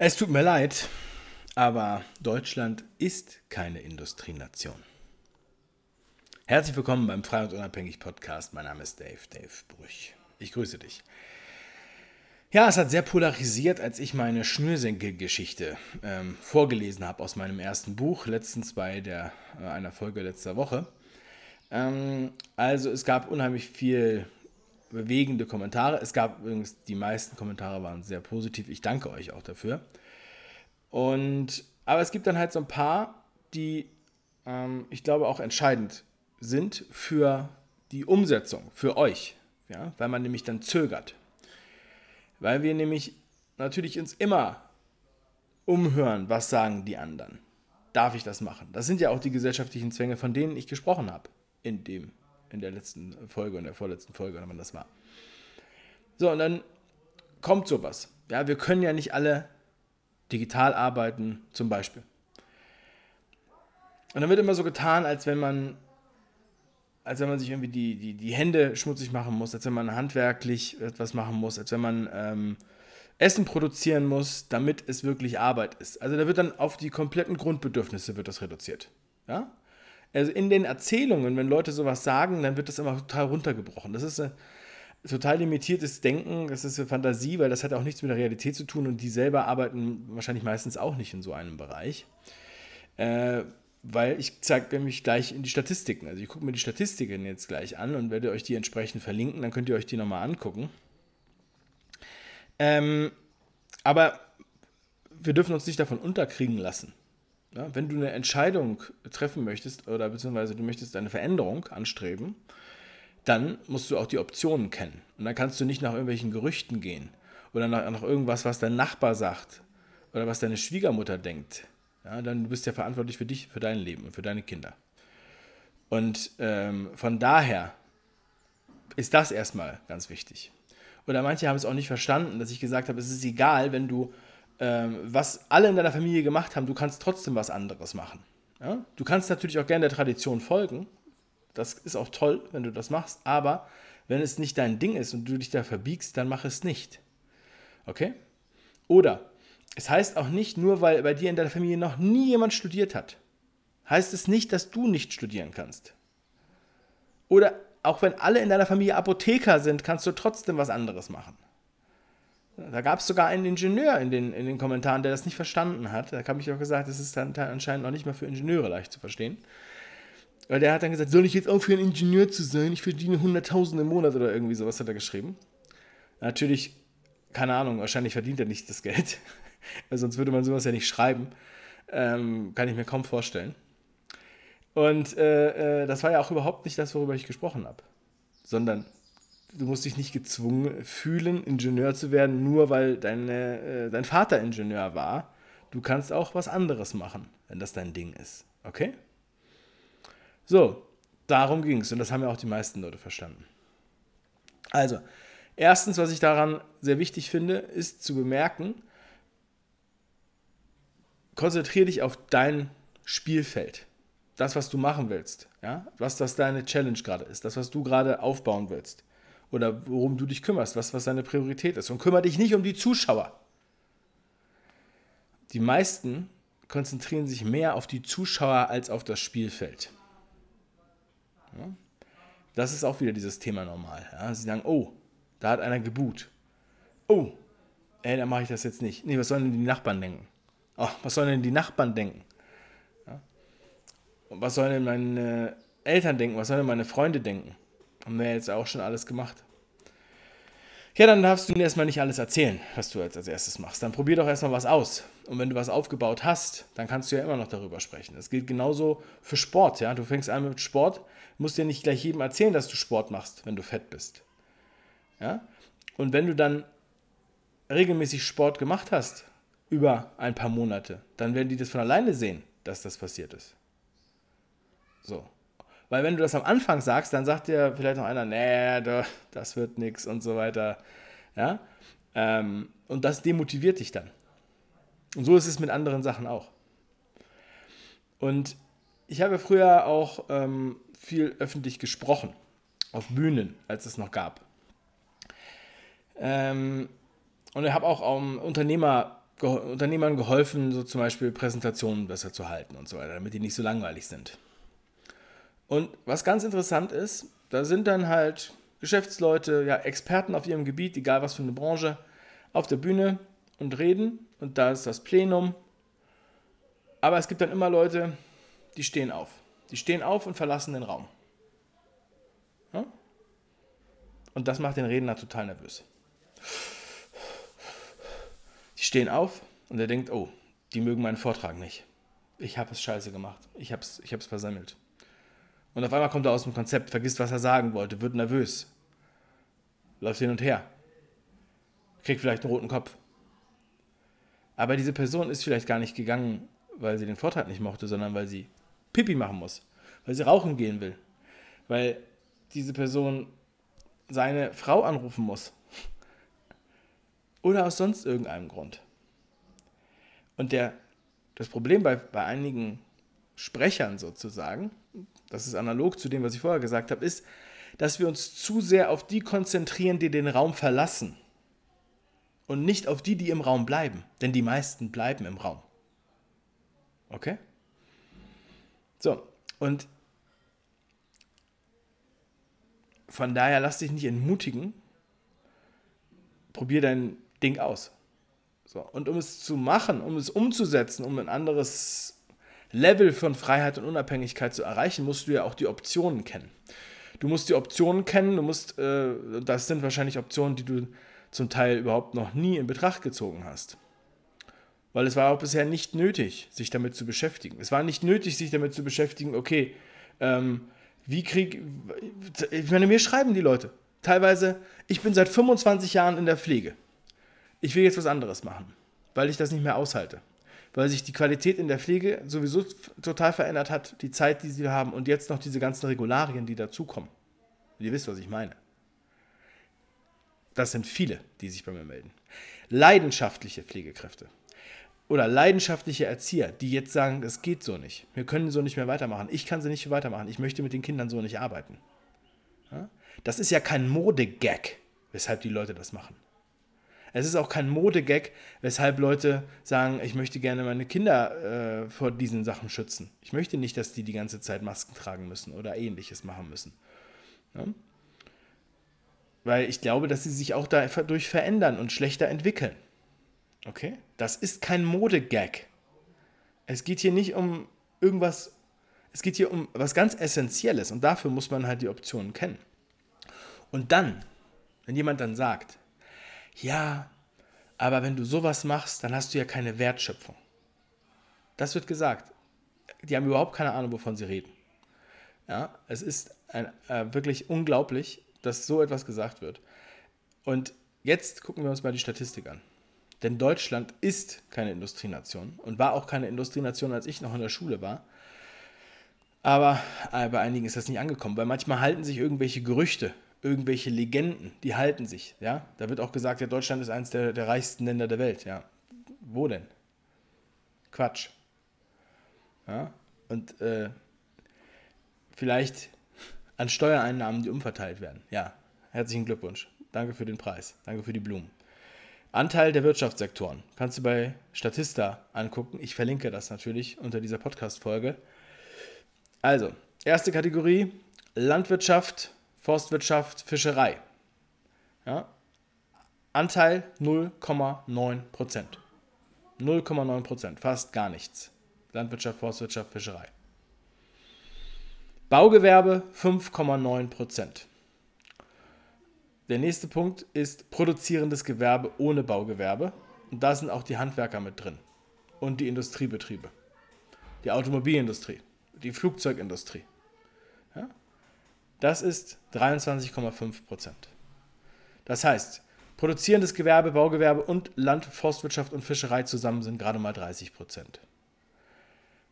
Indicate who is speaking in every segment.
Speaker 1: Es tut mir leid, aber Deutschland ist keine Industrienation. Herzlich willkommen beim Frei und Unabhängig Podcast. Mein Name ist Dave, Dave Brüch. Ich grüße dich. Ja, es hat sehr polarisiert, als ich meine Schnürsenkelgeschichte ähm, vorgelesen habe aus meinem ersten Buch, letztens bei der, äh, einer Folge letzter Woche. Ähm, also es gab unheimlich viel bewegende Kommentare. Es gab übrigens, die meisten Kommentare waren sehr positiv. Ich danke euch auch dafür. Und, aber es gibt dann halt so ein paar, die ähm, ich glaube auch entscheidend sind für die Umsetzung, für euch. Ja? Weil man nämlich dann zögert. Weil wir nämlich natürlich uns immer umhören, was sagen die anderen. Darf ich das machen? Das sind ja auch die gesellschaftlichen Zwänge, von denen ich gesprochen habe in dem in der letzten Folge, in der vorletzten Folge, wenn das war. So, und dann kommt sowas. Ja, wir können ja nicht alle digital arbeiten, zum Beispiel. Und dann wird immer so getan, als wenn man, als wenn man sich irgendwie die, die, die Hände schmutzig machen muss, als wenn man handwerklich etwas machen muss, als wenn man ähm, Essen produzieren muss, damit es wirklich Arbeit ist. Also da wird dann auf die kompletten Grundbedürfnisse wird das reduziert. Ja? Also in den Erzählungen, wenn Leute sowas sagen, dann wird das immer total runtergebrochen. Das ist ein total limitiertes Denken, das ist eine Fantasie, weil das hat auch nichts mit der Realität zu tun und die selber arbeiten wahrscheinlich meistens auch nicht in so einem Bereich. Äh, weil ich zeige mich gleich in die Statistiken. Also ich gucke mir die Statistiken jetzt gleich an und werde euch die entsprechend verlinken, dann könnt ihr euch die nochmal angucken. Ähm, aber wir dürfen uns nicht davon unterkriegen lassen. Ja, wenn du eine Entscheidung treffen möchtest oder beziehungsweise du möchtest eine Veränderung anstreben, dann musst du auch die Optionen kennen. Und dann kannst du nicht nach irgendwelchen Gerüchten gehen oder nach, nach irgendwas, was dein Nachbar sagt oder was deine Schwiegermutter denkt. Ja, dann du bist ja verantwortlich für dich, für dein Leben und für deine Kinder. Und ähm, von daher ist das erstmal ganz wichtig. Oder manche haben es auch nicht verstanden, dass ich gesagt habe, es ist egal, wenn du ähm, was alle in deiner Familie gemacht haben, du kannst trotzdem was anderes machen. Ja? Du kannst natürlich auch gerne der Tradition folgen. Das ist auch toll, wenn du das machst. Aber wenn es nicht dein Ding ist und du dich da verbiegst, dann mach es nicht. Okay? Oder es heißt auch nicht, nur weil bei dir in deiner Familie noch nie jemand studiert hat, heißt es nicht, dass du nicht studieren kannst. Oder auch wenn alle in deiner Familie Apotheker sind, kannst du trotzdem was anderes machen. Da gab es sogar einen Ingenieur in den, in den Kommentaren, der das nicht verstanden hat. Da habe ich auch gesagt, das ist dann anscheinend noch nicht mal für Ingenieure leicht zu verstehen. Weil der hat dann gesagt, soll ich jetzt aufhören, Ingenieur zu sein? Ich verdiene 100.000 im Monat oder irgendwie sowas hat er geschrieben. Natürlich, keine Ahnung, wahrscheinlich verdient er nicht das Geld. sonst würde man sowas ja nicht schreiben. Ähm, kann ich mir kaum vorstellen. Und äh, äh, das war ja auch überhaupt nicht das, worüber ich gesprochen habe. Sondern du musst dich nicht gezwungen fühlen, Ingenieur zu werden, nur weil deine, äh, dein Vater Ingenieur war. Du kannst auch was anderes machen, wenn das dein Ding ist. Okay? So, darum ging es und das haben ja auch die meisten Leute verstanden. Also, erstens, was ich daran sehr wichtig finde, ist zu bemerken, konzentriere dich auf dein Spielfeld. Das, was du machen willst. Ja? Was das deine Challenge gerade ist. Das, was du gerade aufbauen willst oder worum du dich kümmerst, was, was deine Priorität ist. Und kümmere dich nicht um die Zuschauer. Die meisten konzentrieren sich mehr auf die Zuschauer als auf das Spielfeld. Ja? Das ist auch wieder dieses Thema normal. Ja? Sie sagen, oh, da hat einer gebuht. Oh, ey, dann mache ich das jetzt nicht. Nee, was sollen denn die Nachbarn denken? Oh, was sollen denn die Nachbarn denken? Ja? Was sollen denn meine Eltern denken? Was sollen denn meine Freunde denken? Haben wir jetzt auch schon alles gemacht. Ja, dann darfst du ihnen erstmal nicht alles erzählen, was du jetzt als erstes machst. Dann probier doch erstmal was aus. Und wenn du was aufgebaut hast, dann kannst du ja immer noch darüber sprechen. Das gilt genauso für Sport. Ja? Du fängst an mit Sport, musst dir nicht gleich jedem erzählen, dass du Sport machst, wenn du fett bist. Ja? Und wenn du dann regelmäßig Sport gemacht hast, über ein paar Monate, dann werden die das von alleine sehen, dass das passiert ist. So. Weil wenn du das am Anfang sagst, dann sagt dir vielleicht noch einer, nee, das wird nichts und so weiter. Ja? Ähm, und das demotiviert dich dann. Und so ist es mit anderen Sachen auch. Und ich habe früher auch ähm, viel öffentlich gesprochen, auf Bühnen, als es noch gab. Ähm, und ich habe auch um, Unternehmer ge Unternehmern geholfen, so zum Beispiel Präsentationen besser zu halten und so weiter, damit die nicht so langweilig sind. Und was ganz interessant ist, da sind dann halt Geschäftsleute, ja, Experten auf ihrem Gebiet, egal was für eine Branche, auf der Bühne und reden. Und da ist das Plenum. Aber es gibt dann immer Leute, die stehen auf. Die stehen auf und verlassen den Raum. Ja? Und das macht den Redner total nervös. Die stehen auf und er denkt, oh, die mögen meinen Vortrag nicht. Ich habe es scheiße gemacht. Ich habe es ich versammelt. Und auf einmal kommt er aus dem Konzept, vergisst, was er sagen wollte, wird nervös, läuft hin und her, kriegt vielleicht einen roten Kopf. Aber diese Person ist vielleicht gar nicht gegangen, weil sie den Vortrag nicht mochte, sondern weil sie Pipi machen muss, weil sie rauchen gehen will, weil diese Person seine Frau anrufen muss oder aus sonst irgendeinem Grund. Und der, das Problem bei, bei einigen Sprechern sozusagen das ist analog zu dem, was ich vorher gesagt habe, ist, dass wir uns zu sehr auf die konzentrieren, die den Raum verlassen und nicht auf die, die im Raum bleiben. Denn die meisten bleiben im Raum. Okay? So, und von daher lass dich nicht entmutigen. Probier dein Ding aus. So, und um es zu machen, um es umzusetzen, um ein anderes Level von Freiheit und Unabhängigkeit zu erreichen, musst du ja auch die Optionen kennen. Du musst die Optionen kennen, du musst, äh, das sind wahrscheinlich Optionen, die du zum Teil überhaupt noch nie in Betracht gezogen hast. Weil es war auch bisher nicht nötig, sich damit zu beschäftigen. Es war nicht nötig, sich damit zu beschäftigen, okay, ähm, wie krieg. Ich meine, mir schreiben die Leute. Teilweise, ich bin seit 25 Jahren in der Pflege. Ich will jetzt was anderes machen, weil ich das nicht mehr aushalte weil sich die Qualität in der Pflege sowieso total verändert hat, die Zeit, die sie haben und jetzt noch diese ganzen Regularien, die dazukommen. Ihr wisst, was ich meine. Das sind viele, die sich bei mir melden. Leidenschaftliche Pflegekräfte oder leidenschaftliche Erzieher, die jetzt sagen, es geht so nicht. Wir können so nicht mehr weitermachen. Ich kann sie nicht weitermachen. Ich möchte mit den Kindern so nicht arbeiten. Das ist ja kein Modegag, weshalb die Leute das machen. Es ist auch kein Modegag, weshalb Leute sagen, ich möchte gerne meine Kinder äh, vor diesen Sachen schützen. Ich möchte nicht, dass die die ganze Zeit Masken tragen müssen oder ähnliches machen müssen. Ja? Weil ich glaube, dass sie sich auch dadurch verändern und schlechter entwickeln. Okay? Das ist kein Modegag. Es geht hier nicht um irgendwas, es geht hier um was ganz Essentielles und dafür muss man halt die Optionen kennen. Und dann, wenn jemand dann sagt, ja, aber wenn du sowas machst, dann hast du ja keine Wertschöpfung. Das wird gesagt. Die haben überhaupt keine Ahnung, wovon sie reden. Ja, es ist ein, äh, wirklich unglaublich, dass so etwas gesagt wird. Und jetzt gucken wir uns mal die Statistik an. Denn Deutschland ist keine Industrienation und war auch keine Industrienation, als ich noch in der Schule war. Aber bei einigen ist das nicht angekommen, weil manchmal halten sich irgendwelche Gerüchte irgendwelche Legenden, die halten sich. Ja? Da wird auch gesagt, ja, Deutschland ist eines der, der reichsten Länder der Welt. Ja. Wo denn? Quatsch. Ja? Und äh, vielleicht an Steuereinnahmen, die umverteilt werden. Ja, herzlichen Glückwunsch. Danke für den Preis. Danke für die Blumen. Anteil der Wirtschaftssektoren. Kannst du bei Statista angucken. Ich verlinke das natürlich unter dieser Podcast-Folge. Also, erste Kategorie: Landwirtschaft, Forstwirtschaft, Fischerei. Ja? Anteil 0,9 Prozent. 0,9 Prozent, fast gar nichts. Landwirtschaft, Forstwirtschaft, Fischerei. Baugewerbe 5,9 Prozent. Der nächste Punkt ist produzierendes Gewerbe ohne Baugewerbe. Und da sind auch die Handwerker mit drin. Und die Industriebetriebe. Die Automobilindustrie, die Flugzeugindustrie. Das ist 23,5 Prozent. Das heißt, produzierendes Gewerbe, Baugewerbe und Land, Forstwirtschaft und Fischerei zusammen sind gerade mal 30 Prozent.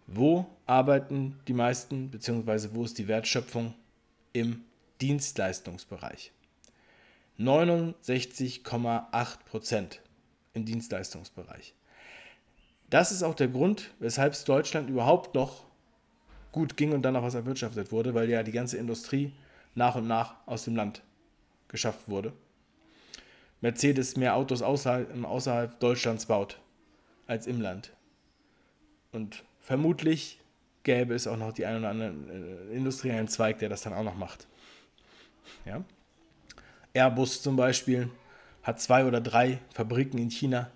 Speaker 1: Wo arbeiten die meisten, beziehungsweise wo ist die Wertschöpfung? Im Dienstleistungsbereich. 69,8 Prozent im Dienstleistungsbereich. Das ist auch der Grund, weshalb es Deutschland überhaupt noch gut ging und dann auch was erwirtschaftet wurde, weil ja die ganze Industrie nach und nach aus dem Land geschafft wurde. Mercedes mehr Autos außerhalb, außerhalb Deutschlands baut als im Land. Und vermutlich gäbe es auch noch die ein oder anderen äh, industriellen Zweig, der das dann auch noch macht. Ja? Airbus zum Beispiel hat zwei oder drei Fabriken in China.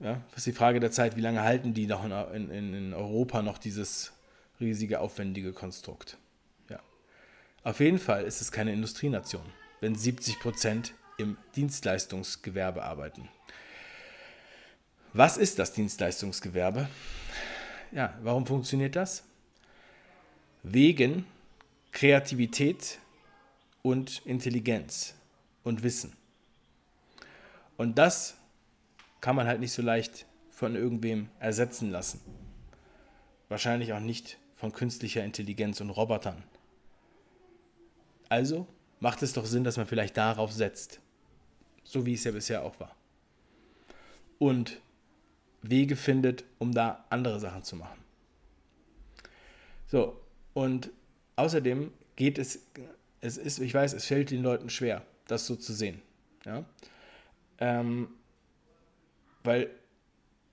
Speaker 1: Ja, das ist die Frage der Zeit, wie lange halten die noch in, in, in Europa noch dieses riesige, aufwendige Konstrukt. Ja. Auf jeden Fall ist es keine Industrienation, wenn 70 Prozent im Dienstleistungsgewerbe arbeiten. Was ist das Dienstleistungsgewerbe? Ja, warum funktioniert das? Wegen Kreativität und Intelligenz und Wissen. Und das kann man halt nicht so leicht von irgendwem ersetzen lassen. Wahrscheinlich auch nicht von künstlicher Intelligenz und Robotern. Also macht es doch Sinn, dass man vielleicht darauf setzt. So wie es ja bisher auch war. Und Wege findet, um da andere Sachen zu machen. So, und außerdem geht es, es ist, ich weiß, es fällt den Leuten schwer, das so zu sehen. Ja? Ähm, weil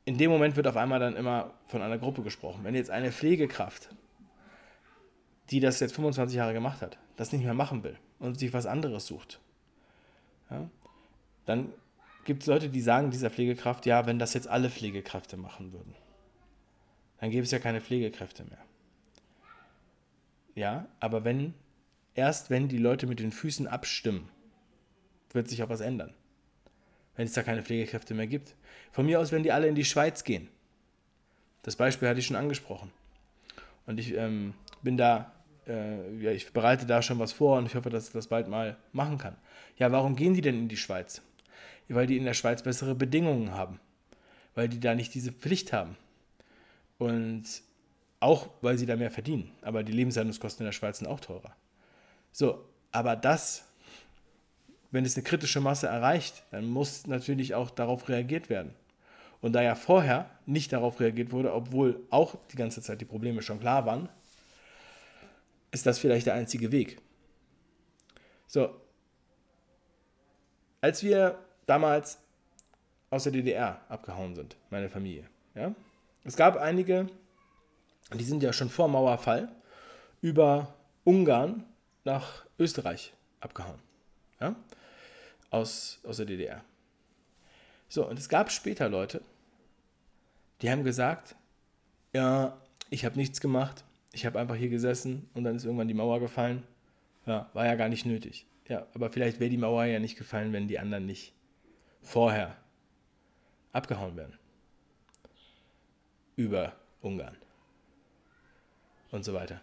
Speaker 1: in dem Moment wird auf einmal dann immer von einer Gruppe gesprochen. Wenn jetzt eine Pflegekraft, die das jetzt 25 Jahre gemacht hat, das nicht mehr machen will und sich was anderes sucht, ja, dann gibt es Leute, die sagen dieser Pflegekraft, ja, wenn das jetzt alle Pflegekräfte machen würden, dann gäbe es ja keine Pflegekräfte mehr. Ja, aber wenn, erst wenn die Leute mit den Füßen abstimmen, wird sich auch was ändern wenn es da keine Pflegekräfte mehr gibt. Von mir aus, wenn die alle in die Schweiz gehen. Das Beispiel hatte ich schon angesprochen. Und ich ähm, bin da, äh, ja, ich bereite da schon was vor und ich hoffe, dass ich das bald mal machen kann. Ja, warum gehen die denn in die Schweiz? Weil die in der Schweiz bessere Bedingungen haben. Weil die da nicht diese Pflicht haben. Und auch, weil sie da mehr verdienen. Aber die Lebenshaltungskosten in der Schweiz sind auch teurer. So, aber das wenn es eine kritische Masse erreicht, dann muss natürlich auch darauf reagiert werden. Und da ja vorher nicht darauf reagiert wurde, obwohl auch die ganze Zeit die Probleme schon klar waren, ist das vielleicht der einzige Weg. So, als wir damals aus der DDR abgehauen sind, meine Familie, ja, es gab einige, die sind ja schon vor Mauerfall über Ungarn nach Österreich abgehauen. Ja? aus, aus der DDR. So, und es gab später Leute, die haben gesagt, ja, ich habe nichts gemacht, ich habe einfach hier gesessen und dann ist irgendwann die Mauer gefallen. Ja, war ja gar nicht nötig. Ja, aber vielleicht wäre die Mauer ja nicht gefallen, wenn die anderen nicht vorher abgehauen wären. Über Ungarn. Und so weiter.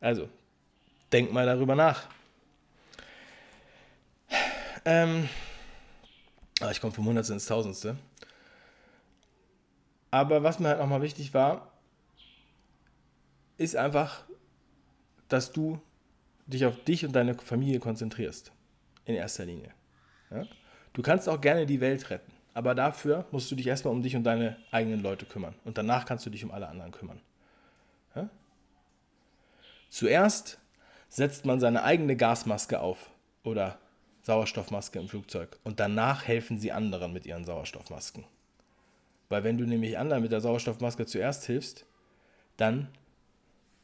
Speaker 1: Also, denk mal darüber nach. Ähm, ah, ich komme vom Hundertste ins Tausendste. Aber was mir halt nochmal wichtig war, ist einfach, dass du dich auf dich und deine Familie konzentrierst. In erster Linie. Ja? Du kannst auch gerne die Welt retten. Aber dafür musst du dich erstmal um dich und deine eigenen Leute kümmern. Und danach kannst du dich um alle anderen kümmern. Ja? Zuerst setzt man seine eigene Gasmaske auf oder Sauerstoffmaske im Flugzeug und danach helfen sie anderen mit ihren Sauerstoffmasken. Weil wenn du nämlich anderen mit der Sauerstoffmaske zuerst hilfst, dann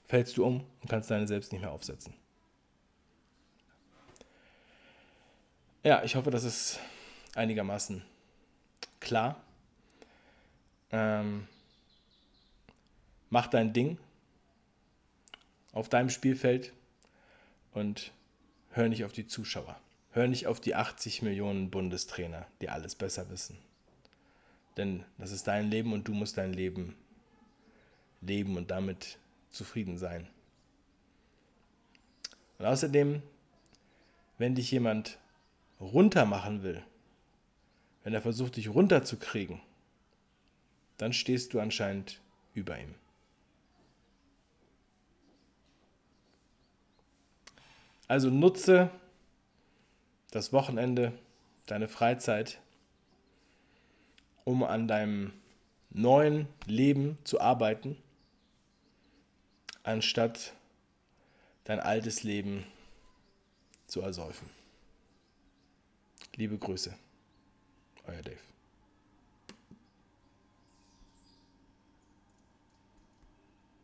Speaker 1: fällst du um und kannst deine selbst nicht mehr aufsetzen. Ja, ich hoffe, das ist einigermaßen klar. Ähm, mach dein Ding auf deinem Spielfeld und hör nicht auf die Zuschauer. Hör nicht auf die 80 Millionen Bundestrainer, die alles besser wissen. Denn das ist dein Leben und du musst dein Leben leben und damit zufrieden sein. Und außerdem, wenn dich jemand runtermachen will, wenn er versucht, dich runterzukriegen, dann stehst du anscheinend über ihm. Also nutze das Wochenende, deine Freizeit, um an deinem neuen Leben zu arbeiten, anstatt dein altes Leben zu ersäufen. Liebe Grüße, euer Dave.